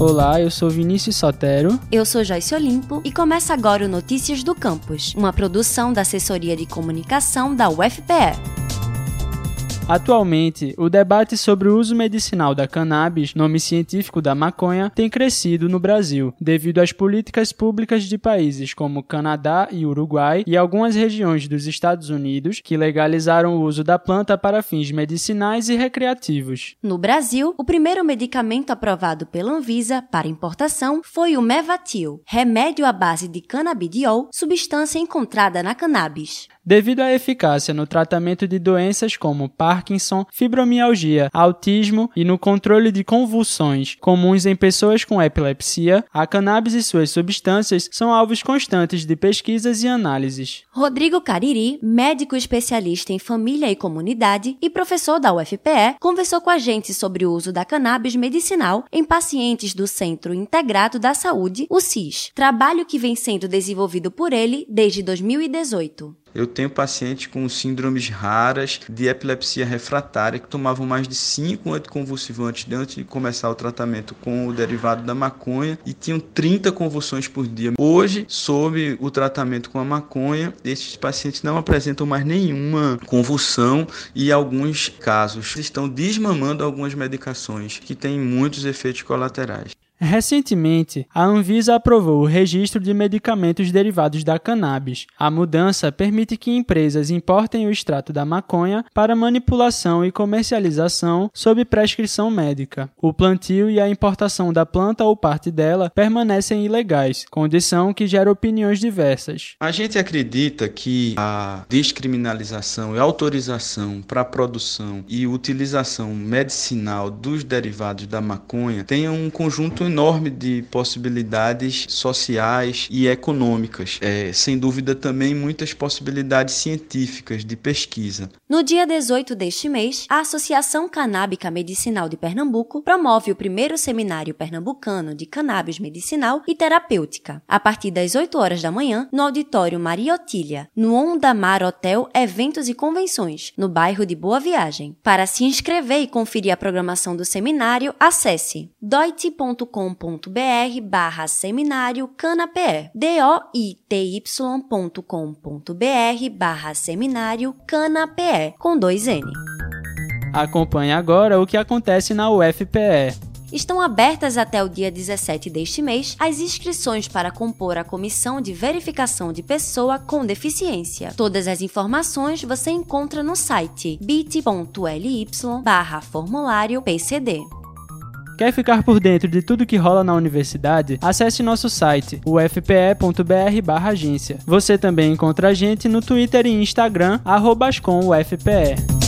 Olá, eu sou Vinícius Sotero. Eu sou Joyce Olimpo e começa agora o Notícias do Campus, uma produção da Assessoria de Comunicação da UFPE. Atualmente, o debate sobre o uso medicinal da cannabis, nome científico da maconha, tem crescido no Brasil, devido às políticas públicas de países como Canadá e Uruguai e algumas regiões dos Estados Unidos que legalizaram o uso da planta para fins medicinais e recreativos. No Brasil, o primeiro medicamento aprovado pela Anvisa para importação foi o Mevatil, remédio à base de canabidiol, substância encontrada na cannabis. Devido à eficácia no tratamento de doenças como Parkinson, fibromialgia, autismo e no controle de convulsões comuns em pessoas com epilepsia, a cannabis e suas substâncias são alvos constantes de pesquisas e análises. Rodrigo Cariri, médico especialista em família e comunidade e professor da UFPE, conversou com a gente sobre o uso da cannabis medicinal em pacientes do Centro Integrado da Saúde, o CIS, trabalho que vem sendo desenvolvido por ele desde 2018. Eu tenho pacientes com síndromes raras de epilepsia refratária que tomavam mais de 5 anticonvulsivantes antes de começar o tratamento com o derivado da maconha e tinham 30 convulsões por dia. Hoje, sob o tratamento com a maconha, esses pacientes não apresentam mais nenhuma convulsão e alguns casos estão desmamando algumas medicações que têm muitos efeitos colaterais. Recentemente, a Anvisa aprovou o registro de medicamentos derivados da cannabis. A mudança permite que empresas importem o extrato da maconha para manipulação e comercialização sob prescrição médica. O plantio e a importação da planta ou parte dela permanecem ilegais, condição que gera opiniões diversas. A gente acredita que a descriminalização e autorização para a produção e utilização medicinal dos derivados da maconha tenha um conjunto enorme de possibilidades sociais e econômicas. É, sem dúvida também muitas possibilidades científicas de pesquisa. No dia 18 deste mês, a Associação Canábica Medicinal de Pernambuco promove o primeiro seminário pernambucano de cannabis medicinal e terapêutica, a partir das 8 horas da manhã, no auditório Maria Otília, no Onda Mar Hotel Eventos e Convenções, no bairro de Boa Viagem. Para se inscrever e conferir a programação do seminário, acesse doit.com doit.com.br barra seminário canape, doity.com.br barra seminário canape, com dois N. Acompanhe agora o que acontece na UFPE. Estão abertas até o dia 17 deste mês as inscrições para compor a Comissão de Verificação de Pessoa com Deficiência. Todas as informações você encontra no site bit.ly barra formulário PCD. Quer ficar por dentro de tudo que rola na universidade? Acesse nosso site, ufpe.br/agência. Você também encontra a gente no Twitter e Instagram, @ascomufpe.